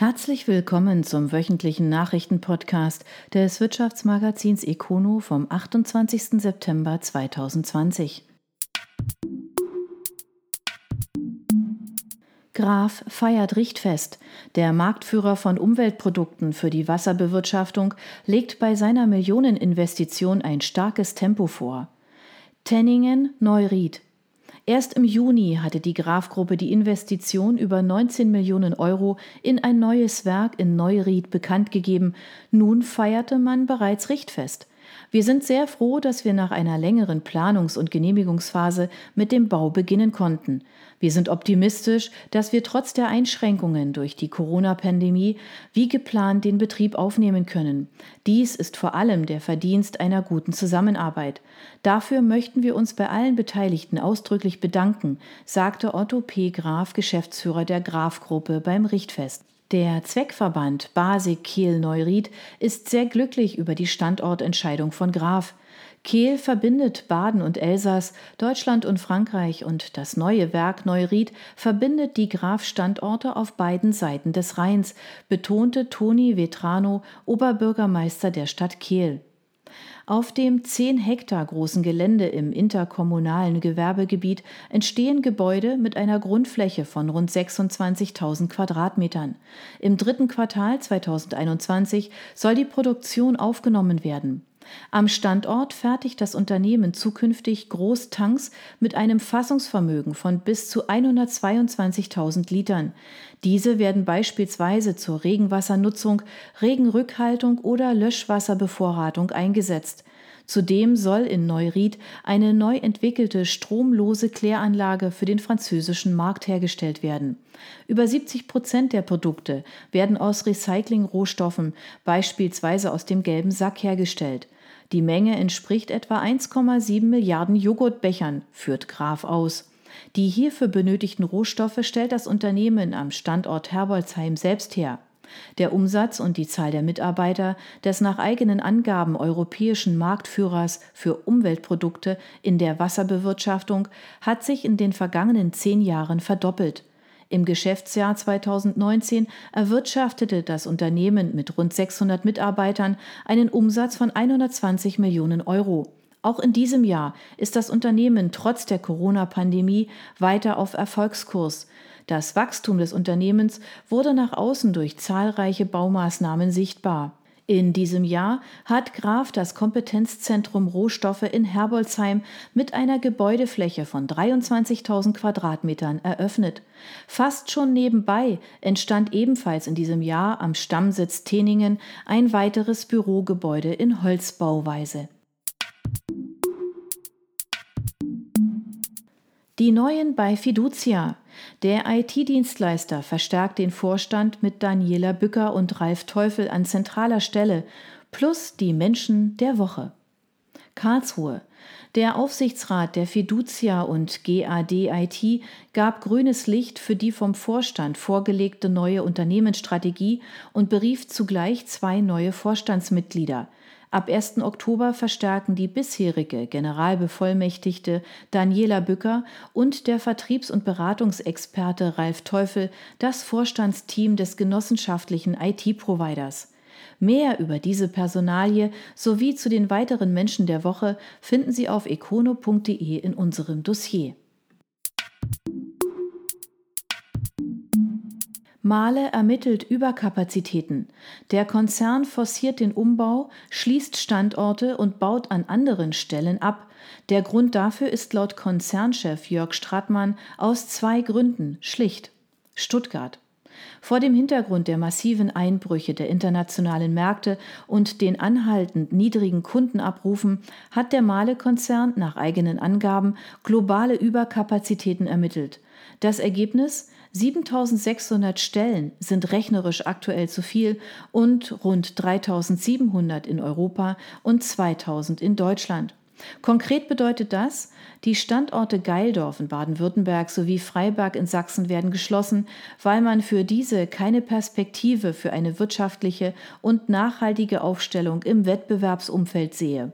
Herzlich willkommen zum wöchentlichen Nachrichtenpodcast des Wirtschaftsmagazins Econo vom 28. September 2020. Graf feiert Richtfest. Der Marktführer von Umweltprodukten für die Wasserbewirtschaftung legt bei seiner Millioneninvestition ein starkes Tempo vor. Tenningen Neuried Erst im Juni hatte die Graf-Gruppe die Investition über 19 Millionen Euro in ein neues Werk in Neuried bekannt gegeben. Nun feierte man bereits Richtfest. Wir sind sehr froh, dass wir nach einer längeren Planungs- und Genehmigungsphase mit dem Bau beginnen konnten. Wir sind optimistisch, dass wir trotz der Einschränkungen durch die Corona-Pandemie wie geplant den Betrieb aufnehmen können. Dies ist vor allem der Verdienst einer guten Zusammenarbeit. Dafür möchten wir uns bei allen Beteiligten ausdrücklich bedanken, sagte Otto P. Graf, Geschäftsführer der Graf-Gruppe beim Richtfest. Der Zweckverband Basik Kehl Neuried ist sehr glücklich über die Standortentscheidung von Graf. Kehl verbindet Baden und Elsass, Deutschland und Frankreich und das neue Werk Neuried verbindet die Graf-Standorte auf beiden Seiten des Rheins, betonte Toni Vetrano, Oberbürgermeister der Stadt Kehl. Auf dem 10 Hektar großen Gelände im interkommunalen Gewerbegebiet entstehen Gebäude mit einer Grundfläche von rund 26.000 Quadratmetern. Im dritten Quartal 2021 soll die Produktion aufgenommen werden. Am Standort fertigt das Unternehmen zukünftig Großtanks mit einem Fassungsvermögen von bis zu 122.000 Litern. Diese werden beispielsweise zur Regenwassernutzung, Regenrückhaltung oder Löschwasserbevorratung eingesetzt. Zudem soll in Neuried eine neu entwickelte stromlose Kläranlage für den französischen Markt hergestellt werden. Über 70 Prozent der Produkte werden aus Recyclingrohstoffen, beispielsweise aus dem gelben Sack, hergestellt. Die Menge entspricht etwa 1,7 Milliarden Joghurtbechern, führt Graf aus. Die hierfür benötigten Rohstoffe stellt das Unternehmen am Standort Herbolzheim selbst her. Der Umsatz und die Zahl der Mitarbeiter des nach eigenen Angaben europäischen Marktführers für Umweltprodukte in der Wasserbewirtschaftung hat sich in den vergangenen zehn Jahren verdoppelt. Im Geschäftsjahr 2019 erwirtschaftete das Unternehmen mit rund 600 Mitarbeitern einen Umsatz von 120 Millionen Euro. Auch in diesem Jahr ist das Unternehmen trotz der Corona-Pandemie weiter auf Erfolgskurs. Das Wachstum des Unternehmens wurde nach außen durch zahlreiche Baumaßnahmen sichtbar. In diesem Jahr hat Graf das Kompetenzzentrum Rohstoffe in Herbolzheim mit einer Gebäudefläche von 23.000 Quadratmetern eröffnet. Fast schon nebenbei entstand ebenfalls in diesem Jahr am Stammsitz Teningen ein weiteres Bürogebäude in Holzbauweise. Die Neuen bei Fiducia. Der IT-Dienstleister verstärkt den Vorstand mit Daniela Bücker und Ralf Teufel an zentraler Stelle plus die Menschen der Woche. Karlsruhe. Der Aufsichtsrat der Fiducia und GAD IT gab grünes Licht für die vom Vorstand vorgelegte neue Unternehmensstrategie und berief zugleich zwei neue Vorstandsmitglieder – Ab 1. Oktober verstärken die bisherige Generalbevollmächtigte Daniela Bücker und der Vertriebs- und Beratungsexperte Ralf Teufel das Vorstandsteam des genossenschaftlichen IT-Providers. Mehr über diese Personalie sowie zu den weiteren Menschen der Woche finden Sie auf econo.de in unserem Dossier. Mahle ermittelt Überkapazitäten. Der Konzern forciert den Umbau, schließt Standorte und baut an anderen Stellen ab. Der Grund dafür ist laut Konzernchef Jörg Strattmann aus zwei Gründen schlicht. Stuttgart. Vor dem Hintergrund der massiven Einbrüche der internationalen Märkte und den anhaltend niedrigen Kundenabrufen hat der Mahle-Konzern nach eigenen Angaben globale Überkapazitäten ermittelt. Das Ergebnis 7600 Stellen sind rechnerisch aktuell zu viel und rund 3700 in Europa und 2000 in Deutschland. Konkret bedeutet das, die Standorte Geildorf in Baden-Württemberg sowie Freiberg in Sachsen werden geschlossen, weil man für diese keine Perspektive für eine wirtschaftliche und nachhaltige Aufstellung im Wettbewerbsumfeld sehe.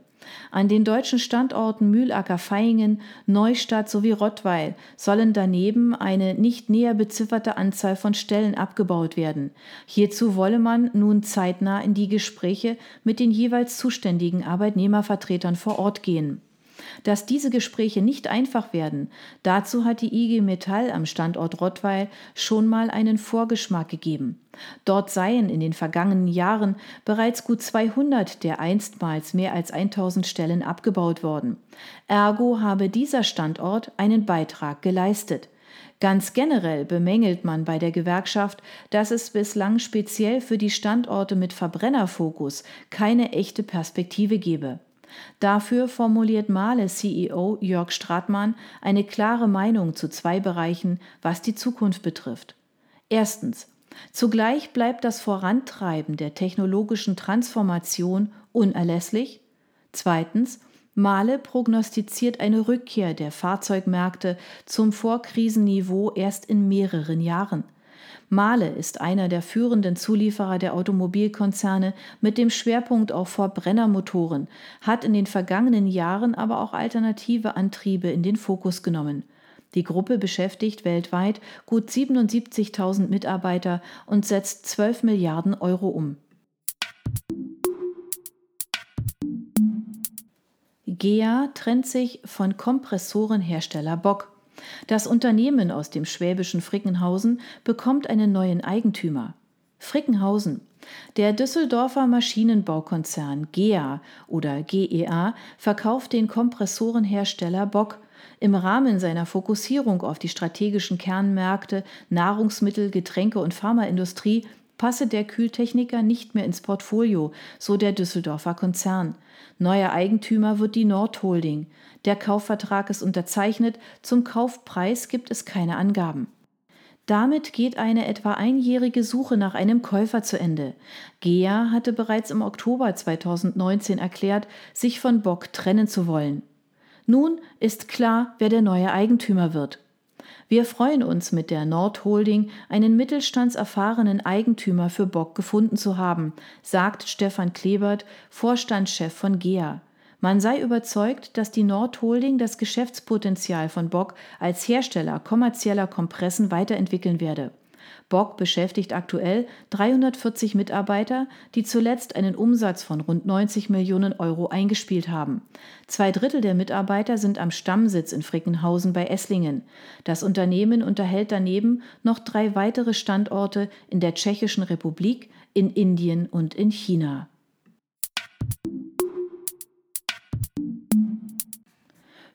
An den deutschen Standorten Mühlacker-Vaihingen, Neustadt sowie Rottweil sollen daneben eine nicht näher bezifferte Anzahl von Stellen abgebaut werden. Hierzu wolle man nun zeitnah in die Gespräche mit den jeweils zuständigen Arbeitnehmervertretern vor Ort gehen. Dass diese Gespräche nicht einfach werden, dazu hat die IG Metall am Standort Rottweil schon mal einen Vorgeschmack gegeben. Dort seien in den vergangenen Jahren bereits gut 200 der einstmals mehr als 1000 Stellen abgebaut worden. Ergo habe dieser Standort einen Beitrag geleistet. Ganz generell bemängelt man bei der Gewerkschaft, dass es bislang speziell für die Standorte mit Verbrennerfokus keine echte Perspektive gebe. Dafür formuliert Mahle CEO Jörg Stratmann eine klare Meinung zu zwei Bereichen, was die Zukunft betrifft. Erstens. Zugleich bleibt das Vorantreiben der technologischen Transformation unerlässlich. Zweitens. Mahle prognostiziert eine Rückkehr der Fahrzeugmärkte zum Vorkrisenniveau erst in mehreren Jahren. Mahle ist einer der führenden Zulieferer der Automobilkonzerne mit dem Schwerpunkt auf Verbrennermotoren, hat in den vergangenen Jahren aber auch alternative Antriebe in den Fokus genommen. Die Gruppe beschäftigt weltweit gut 77.000 Mitarbeiter und setzt 12 Milliarden Euro um. GEA trennt sich von Kompressorenhersteller Bock. Das Unternehmen aus dem schwäbischen Frickenhausen bekommt einen neuen Eigentümer. Frickenhausen. Der Düsseldorfer Maschinenbaukonzern GEA oder GEA verkauft den Kompressorenhersteller Bock im Rahmen seiner Fokussierung auf die strategischen Kernmärkte Nahrungsmittel, Getränke und Pharmaindustrie passe der Kühltechniker nicht mehr ins Portfolio, so der Düsseldorfer Konzern. Neuer Eigentümer wird die Nordholding. Der Kaufvertrag ist unterzeichnet, zum Kaufpreis gibt es keine Angaben. Damit geht eine etwa einjährige Suche nach einem Käufer zu Ende. GEA hatte bereits im Oktober 2019 erklärt, sich von Bock trennen zu wollen. Nun ist klar, wer der neue Eigentümer wird. Wir freuen uns mit der Nordholding einen mittelstandserfahrenen Eigentümer für Bock gefunden zu haben, sagt Stefan Klebert, Vorstandschef von GEA. Man sei überzeugt, dass die Nordholding das Geschäftspotenzial von Bock als Hersteller kommerzieller Kompressen weiterentwickeln werde. Bock beschäftigt aktuell 340 Mitarbeiter, die zuletzt einen Umsatz von rund 90 Millionen Euro eingespielt haben. Zwei Drittel der Mitarbeiter sind am Stammsitz in Frickenhausen bei Esslingen. Das Unternehmen unterhält daneben noch drei weitere Standorte in der Tschechischen Republik, in Indien und in China.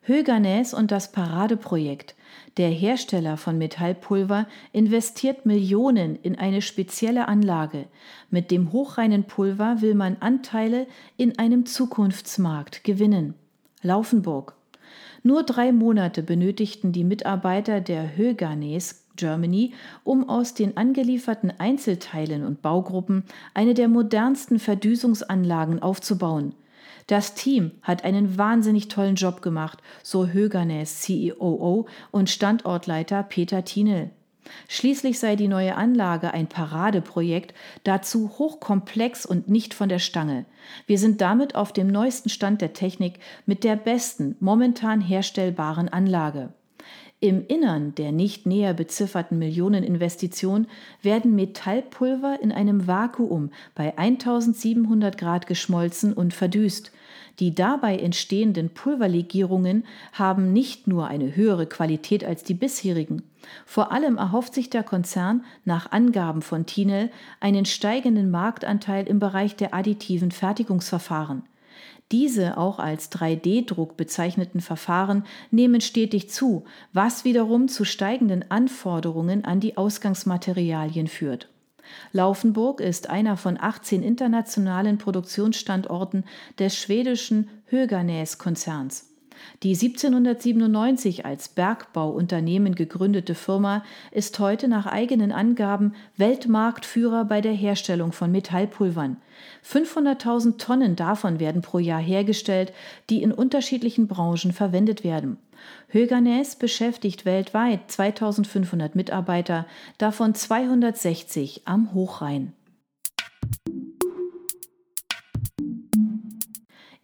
Höganäs und das Paradeprojekt. Der Hersteller von Metallpulver investiert Millionen in eine spezielle Anlage. Mit dem hochreinen Pulver will man Anteile in einem Zukunftsmarkt gewinnen. Laufenburg. Nur drei Monate benötigten die Mitarbeiter der Höganäs Germany, um aus den angelieferten Einzelteilen und Baugruppen eine der modernsten Verdüsungsanlagen aufzubauen. Das Team hat einen wahnsinnig tollen Job gemacht, so Högernes COO e und Standortleiter Peter Thienel. Schließlich sei die neue Anlage ein Paradeprojekt, dazu hochkomplex und nicht von der Stange. Wir sind damit auf dem neuesten Stand der Technik mit der besten momentan herstellbaren Anlage. Im Innern der nicht näher bezifferten Millioneninvestition werden Metallpulver in einem Vakuum bei 1700 Grad geschmolzen und verdüst. Die dabei entstehenden Pulverlegierungen haben nicht nur eine höhere Qualität als die bisherigen. Vor allem erhofft sich der Konzern nach Angaben von Tinel einen steigenden Marktanteil im Bereich der additiven Fertigungsverfahren. Diese auch als 3D-Druck bezeichneten Verfahren nehmen stetig zu, was wiederum zu steigenden Anforderungen an die Ausgangsmaterialien führt. Laufenburg ist einer von 18 internationalen Produktionsstandorten des schwedischen Höganäs-Konzerns. Die 1797 als Bergbauunternehmen gegründete Firma ist heute nach eigenen Angaben Weltmarktführer bei der Herstellung von Metallpulvern. 500.000 Tonnen davon werden pro Jahr hergestellt, die in unterschiedlichen Branchen verwendet werden. Höganäs beschäftigt weltweit 2500 Mitarbeiter, davon 260 am Hochrhein.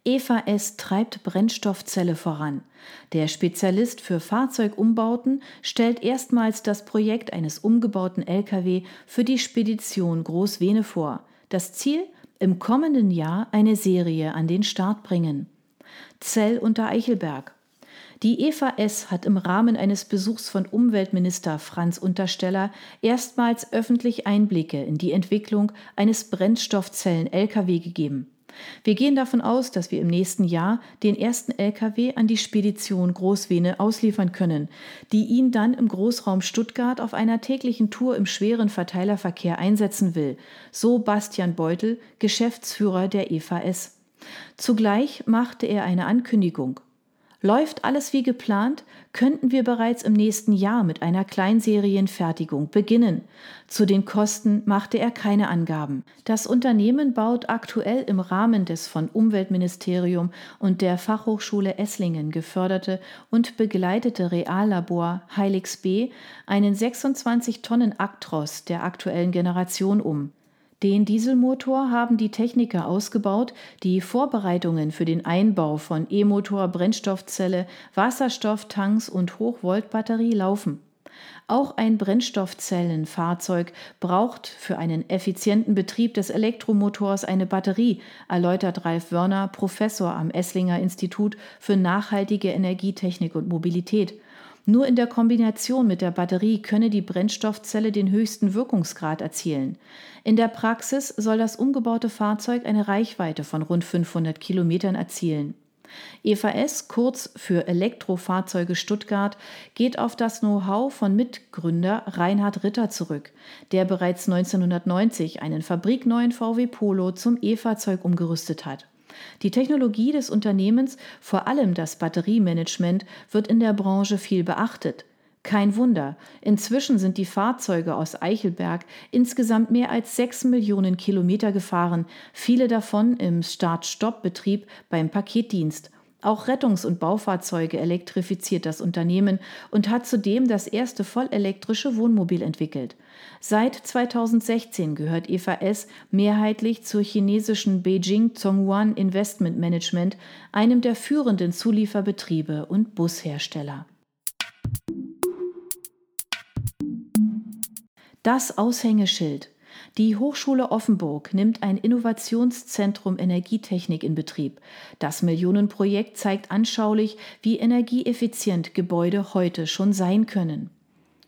Eva treibt Brennstoffzelle voran. Der Spezialist für Fahrzeugumbauten stellt erstmals das Projekt eines umgebauten Lkw für die Spedition Großvene vor. Das Ziel? Im kommenden Jahr eine Serie an den Start bringen. Zell unter Eichelberg. Die Eva S. hat im Rahmen eines Besuchs von Umweltminister Franz Untersteller erstmals öffentlich Einblicke in die Entwicklung eines Brennstoffzellen-Lkw gegeben. Wir gehen davon aus, dass wir im nächsten Jahr den ersten Lkw an die Spedition Großvene ausliefern können, die ihn dann im Großraum Stuttgart auf einer täglichen Tour im schweren Verteilerverkehr einsetzen will, so Bastian Beutel, Geschäftsführer der EVS. Zugleich machte er eine Ankündigung. Läuft alles wie geplant, könnten wir bereits im nächsten Jahr mit einer Kleinserienfertigung beginnen. Zu den Kosten machte er keine Angaben. Das Unternehmen baut aktuell im Rahmen des von Umweltministerium und der Fachhochschule Esslingen geförderte und begleitete Reallabor Helix B einen 26 Tonnen Actros der aktuellen Generation um. Den Dieselmotor haben die Techniker ausgebaut, die Vorbereitungen für den Einbau von E-Motor, Brennstoffzelle, Wasserstofftanks und Hochvoltbatterie laufen. Auch ein Brennstoffzellenfahrzeug braucht für einen effizienten Betrieb des Elektromotors eine Batterie, erläutert Ralf Wörner, Professor am Esslinger Institut für nachhaltige Energietechnik und Mobilität. Nur in der Kombination mit der Batterie könne die Brennstoffzelle den höchsten Wirkungsgrad erzielen. In der Praxis soll das umgebaute Fahrzeug eine Reichweite von rund 500 Kilometern erzielen. EVS, kurz für Elektrofahrzeuge Stuttgart, geht auf das Know-how von Mitgründer Reinhard Ritter zurück, der bereits 1990 einen fabrikneuen VW Polo zum E-Fahrzeug umgerüstet hat. Die Technologie des Unternehmens, vor allem das Batteriemanagement, wird in der Branche viel beachtet. Kein Wunder, inzwischen sind die Fahrzeuge aus Eichelberg insgesamt mehr als sechs Millionen Kilometer gefahren, viele davon im Start-Stopp-Betrieb beim Paketdienst auch Rettungs- und Baufahrzeuge elektrifiziert das Unternehmen und hat zudem das erste vollelektrische Wohnmobil entwickelt. Seit 2016 gehört EVS mehrheitlich zur chinesischen Beijing Zhonghuan Investment Management, einem der führenden Zulieferbetriebe und Bushersteller. Das Aushängeschild die Hochschule Offenburg nimmt ein Innovationszentrum Energietechnik in Betrieb. Das Millionenprojekt zeigt anschaulich, wie energieeffizient Gebäude heute schon sein können.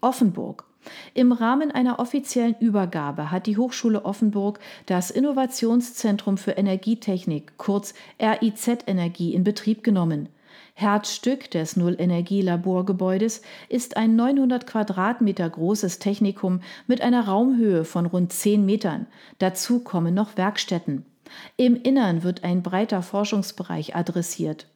Offenburg im Rahmen einer offiziellen Übergabe hat die Hochschule Offenburg das Innovationszentrum für Energietechnik, kurz RIZ Energie, in Betrieb genommen. Herzstück des Null-Energie-Laborgebäudes ist ein 900 Quadratmeter großes Technikum mit einer Raumhöhe von rund 10 Metern. Dazu kommen noch Werkstätten. Im Innern wird ein breiter Forschungsbereich adressiert.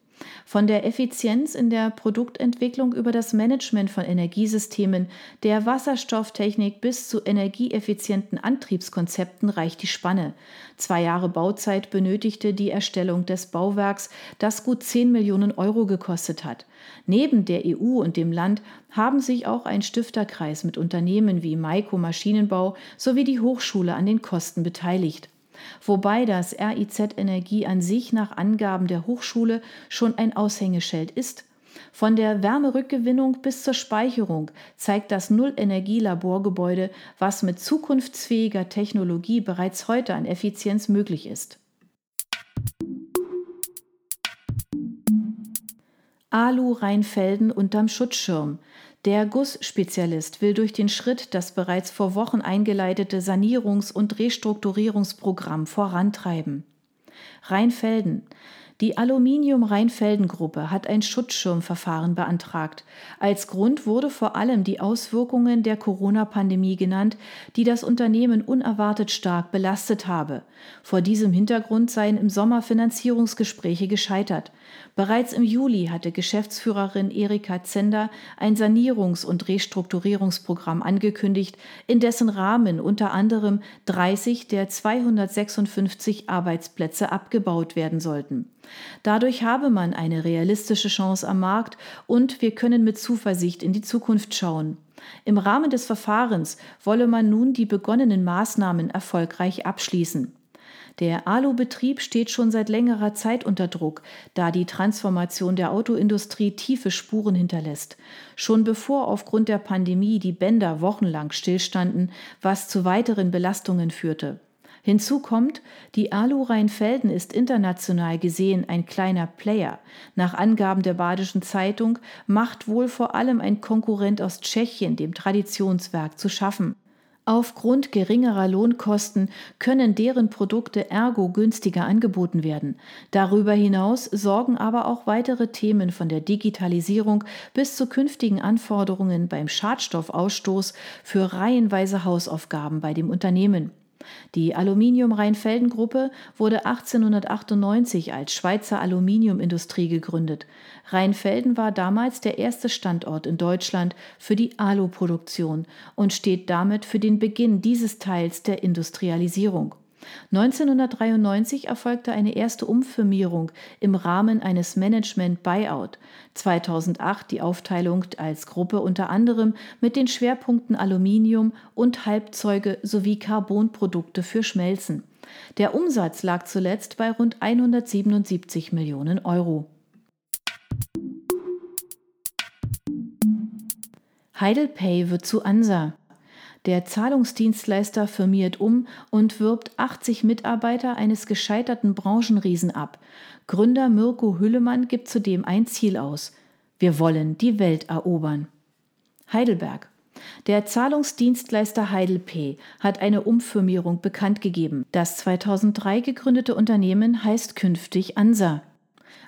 Von der Effizienz in der Produktentwicklung über das Management von Energiesystemen, der Wasserstofftechnik bis zu energieeffizienten Antriebskonzepten reicht die Spanne. Zwei Jahre Bauzeit benötigte die Erstellung des Bauwerks, das gut 10 Millionen Euro gekostet hat. Neben der EU und dem Land haben sich auch ein Stifterkreis mit Unternehmen wie Maiko Maschinenbau sowie die Hochschule an den Kosten beteiligt wobei das RIZ Energie an sich nach Angaben der Hochschule schon ein Aushängeschild ist. Von der Wärmerückgewinnung bis zur Speicherung zeigt das Null-Energie-Laborgebäude, was mit zukunftsfähiger Technologie bereits heute an Effizienz möglich ist. Alu Rheinfelden unterm Schutzschirm. Der Gussspezialist will durch den Schritt das bereits vor Wochen eingeleitete Sanierungs- und Restrukturierungsprogramm vorantreiben. Rheinfelden. Die Aluminium-Rheinfelden-Gruppe hat ein Schutzschirmverfahren beantragt. Als Grund wurde vor allem die Auswirkungen der Corona-Pandemie genannt, die das Unternehmen unerwartet stark belastet habe. Vor diesem Hintergrund seien im Sommer Finanzierungsgespräche gescheitert. Bereits im Juli hatte Geschäftsführerin Erika Zender ein Sanierungs- und Restrukturierungsprogramm angekündigt, in dessen Rahmen unter anderem 30 der 256 Arbeitsplätze abgebaut werden sollten. Dadurch habe man eine realistische Chance am Markt und wir können mit Zuversicht in die Zukunft schauen. Im Rahmen des Verfahrens wolle man nun die begonnenen Maßnahmen erfolgreich abschließen. Der Alubetrieb steht schon seit längerer Zeit unter Druck, da die Transformation der Autoindustrie tiefe Spuren hinterlässt. Schon bevor aufgrund der Pandemie die Bänder wochenlang stillstanden, was zu weiteren Belastungen führte. Hinzu kommt, die Alu Rheinfelden ist international gesehen ein kleiner Player. Nach Angaben der Badischen Zeitung macht wohl vor allem ein Konkurrent aus Tschechien dem Traditionswerk zu schaffen. Aufgrund geringerer Lohnkosten können deren Produkte ergo günstiger angeboten werden. Darüber hinaus sorgen aber auch weitere Themen von der Digitalisierung bis zu künftigen Anforderungen beim Schadstoffausstoß für reihenweise Hausaufgaben bei dem Unternehmen. Die Aluminium-Rheinfelden-Gruppe wurde 1898 als Schweizer Aluminiumindustrie gegründet. Rheinfelden war damals der erste Standort in Deutschland für die Aluproduktion und steht damit für den Beginn dieses Teils der Industrialisierung. 1993 erfolgte eine erste Umfirmierung im Rahmen eines Management-Buyout, 2008 die Aufteilung als Gruppe unter anderem mit den Schwerpunkten Aluminium und Halbzeuge sowie Carbonprodukte für Schmelzen. Der Umsatz lag zuletzt bei rund 177 Millionen Euro. Heidelpay wird zu ANSA. Der Zahlungsdienstleister firmiert um und wirbt 80 Mitarbeiter eines gescheiterten Branchenriesen ab. Gründer Mirko Hüllemann gibt zudem ein Ziel aus. Wir wollen die Welt erobern. Heidelberg. Der Zahlungsdienstleister HeidelPay hat eine Umfirmierung bekannt gegeben. Das 2003 gegründete Unternehmen heißt künftig ANSA.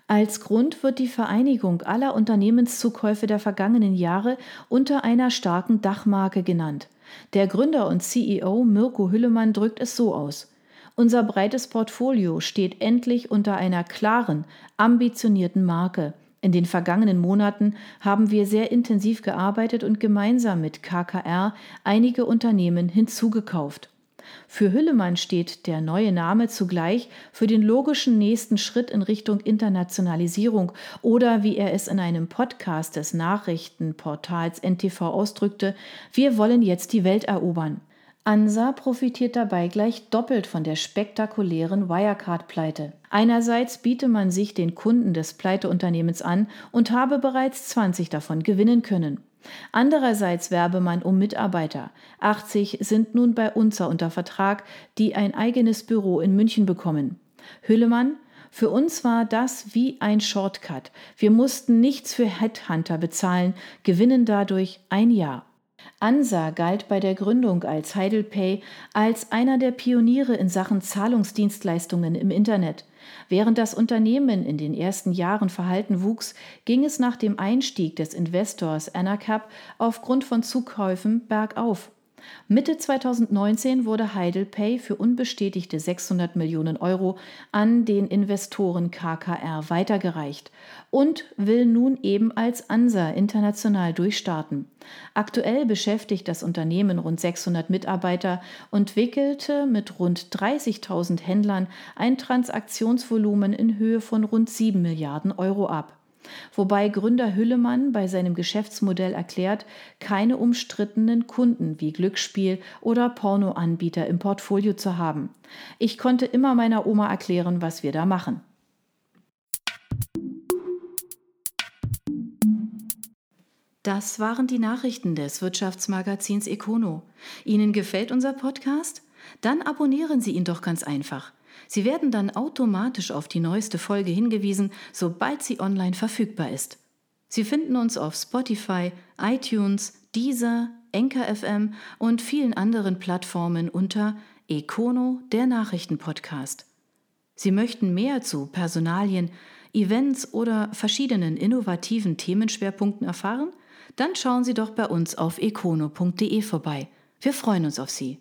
Als Grund wird die Vereinigung aller Unternehmenszukäufe der vergangenen Jahre unter einer starken Dachmarke genannt. Der Gründer und CEO Mirko Hüllemann drückt es so aus. Unser breites Portfolio steht endlich unter einer klaren, ambitionierten Marke. In den vergangenen Monaten haben wir sehr intensiv gearbeitet und gemeinsam mit KKR einige Unternehmen hinzugekauft. Für Hüllemann steht der neue Name zugleich für den logischen nächsten Schritt in Richtung Internationalisierung oder wie er es in einem Podcast des Nachrichtenportals NTV ausdrückte, wir wollen jetzt die Welt erobern. ANSA profitiert dabei gleich doppelt von der spektakulären Wirecard-Pleite. Einerseits biete man sich den Kunden des Pleiteunternehmens an und habe bereits 20 davon gewinnen können. Andererseits werbe man um Mitarbeiter. 80 sind nun bei UNZA unter Vertrag, die ein eigenes Büro in München bekommen. Hüllemann, für uns war das wie ein Shortcut. Wir mussten nichts für Headhunter bezahlen, gewinnen dadurch ein Jahr. ANSA galt bei der Gründung als Heidelpay als einer der Pioniere in Sachen Zahlungsdienstleistungen im Internet. Während das Unternehmen in den ersten Jahren verhalten wuchs, ging es nach dem Einstieg des Investors Anacap aufgrund von Zukäufen bergauf. Mitte 2019 wurde Heidelpay für unbestätigte 600 Millionen Euro an den Investoren KKR weitergereicht und will nun eben als ANSA international durchstarten. Aktuell beschäftigt das Unternehmen rund 600 Mitarbeiter und wickelte mit rund 30.000 Händlern ein Transaktionsvolumen in Höhe von rund 7 Milliarden Euro ab wobei Gründer Hüllemann bei seinem Geschäftsmodell erklärt, keine umstrittenen Kunden wie Glücksspiel oder Pornoanbieter im Portfolio zu haben. Ich konnte immer meiner Oma erklären, was wir da machen. Das waren die Nachrichten des Wirtschaftsmagazins Econo. Ihnen gefällt unser Podcast? Dann abonnieren Sie ihn doch ganz einfach. Sie werden dann automatisch auf die neueste Folge hingewiesen, sobald sie online verfügbar ist. Sie finden uns auf Spotify, iTunes, Deezer, Enker FM und vielen anderen Plattformen unter Econo, der Nachrichtenpodcast. Sie möchten mehr zu Personalien, Events oder verschiedenen innovativen Themenschwerpunkten erfahren? Dann schauen Sie doch bei uns auf econo.de vorbei. Wir freuen uns auf Sie.